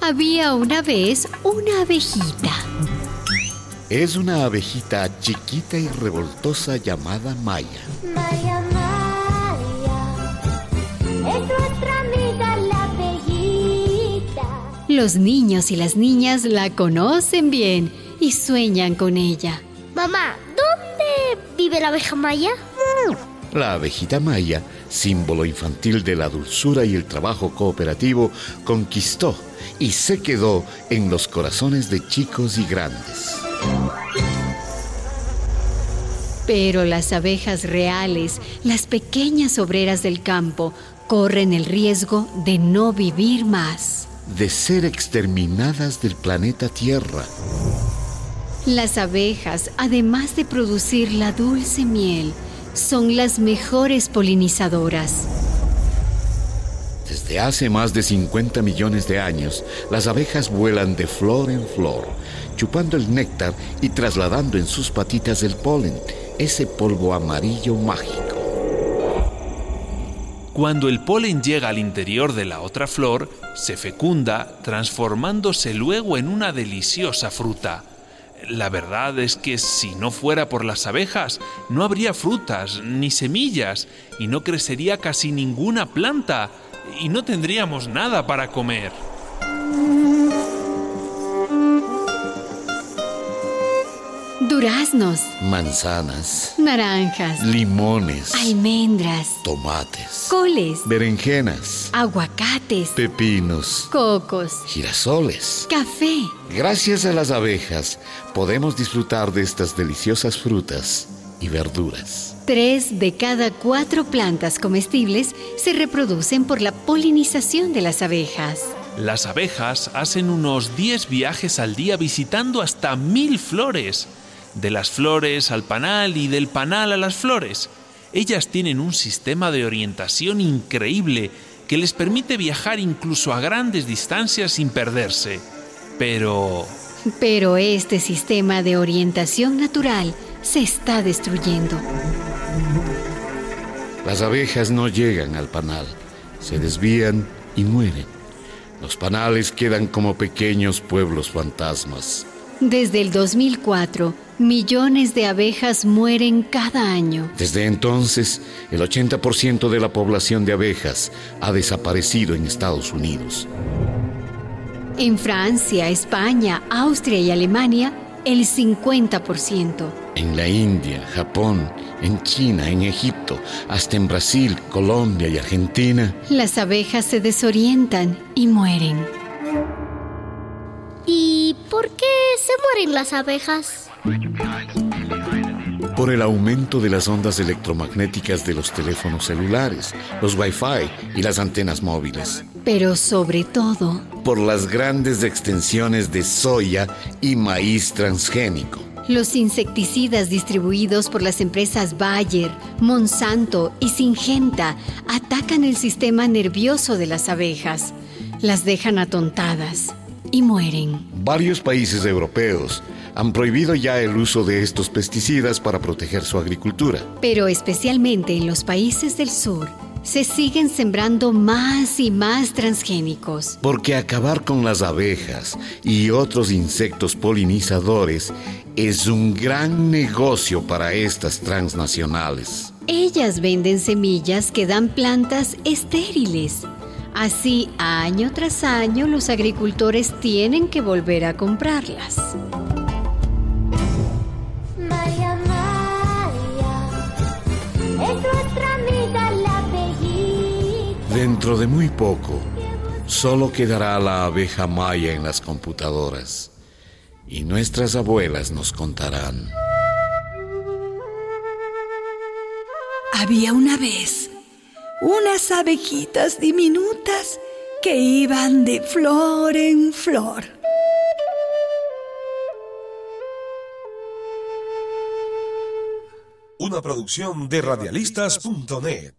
Había una vez una abejita. Es una abejita chiquita y revoltosa llamada Maya. Maya, Maya, es nuestra amiga la abejita. Los niños y las niñas la conocen bien y sueñan con ella. Mamá, ¿dónde vive la abeja Maya? La abejita Maya, símbolo infantil de la dulzura y el trabajo cooperativo, conquistó y se quedó en los corazones de chicos y grandes. Pero las abejas reales, las pequeñas obreras del campo, corren el riesgo de no vivir más. De ser exterminadas del planeta Tierra. Las abejas, además de producir la dulce miel, son las mejores polinizadoras. Desde hace más de 50 millones de años, las abejas vuelan de flor en flor, chupando el néctar y trasladando en sus patitas el polen, ese polvo amarillo mágico. Cuando el polen llega al interior de la otra flor, se fecunda, transformándose luego en una deliciosa fruta. La verdad es que si no fuera por las abejas, no habría frutas ni semillas y no crecería casi ninguna planta y no tendríamos nada para comer. Duraznos, Manzanas, naranjas, limones, almendras, tomates, coles, berenjenas, aguacates, pepinos, cocos, girasoles. café. Gracias a las abejas podemos disfrutar de estas deliciosas frutas y verduras. Tres de cada cuatro plantas comestibles se reproducen por la polinización de las abejas. Las abejas hacen unos 10 viajes al día visitando hasta mil flores. De las flores al panal y del panal a las flores. Ellas tienen un sistema de orientación increíble que les permite viajar incluso a grandes distancias sin perderse. Pero... Pero este sistema de orientación natural se está destruyendo. Las abejas no llegan al panal, se desvían y mueren. Los panales quedan como pequeños pueblos fantasmas. Desde el 2004, millones de abejas mueren cada año. Desde entonces, el 80% de la población de abejas ha desaparecido en Estados Unidos. En Francia, España, Austria y Alemania, el 50%. En la India, Japón, en China, en Egipto, hasta en Brasil, Colombia y Argentina, Las abejas se desorientan y mueren. ¿Y por qué se mueren las abejas? por el aumento de las ondas electromagnéticas de los teléfonos celulares, los Wi-Fi y las antenas móviles, Pero sobre todo, por las grandes extensiones de soya y maíz transgénico, los insecticidas distribuidos por las empresas Bayer, Monsanto y Syngenta atacan el sistema nervioso de las abejas, las dejan atontadas y mueren. Varios países europeos han prohibido ya el uso de estos pesticidas para proteger su agricultura. Pero especialmente en los países del sur, se siguen sembrando más y más transgénicos. Porque acabar con las abejas y otros insectos polinizadores es un gran negocio para estas transnacionales. Ellas venden semillas que dan plantas estériles. Así, año tras año, los agricultores tienen que volver a comprarlas. Maya, Maya, es nuestra amiga la. Dentro de muy poco, solo quedará la abeja maya en las computadoras. Y nuestras abuelas nos contarán. Había una vez unas abejitas diminutas que iban de flor en flor. Una producción de radialistas.net.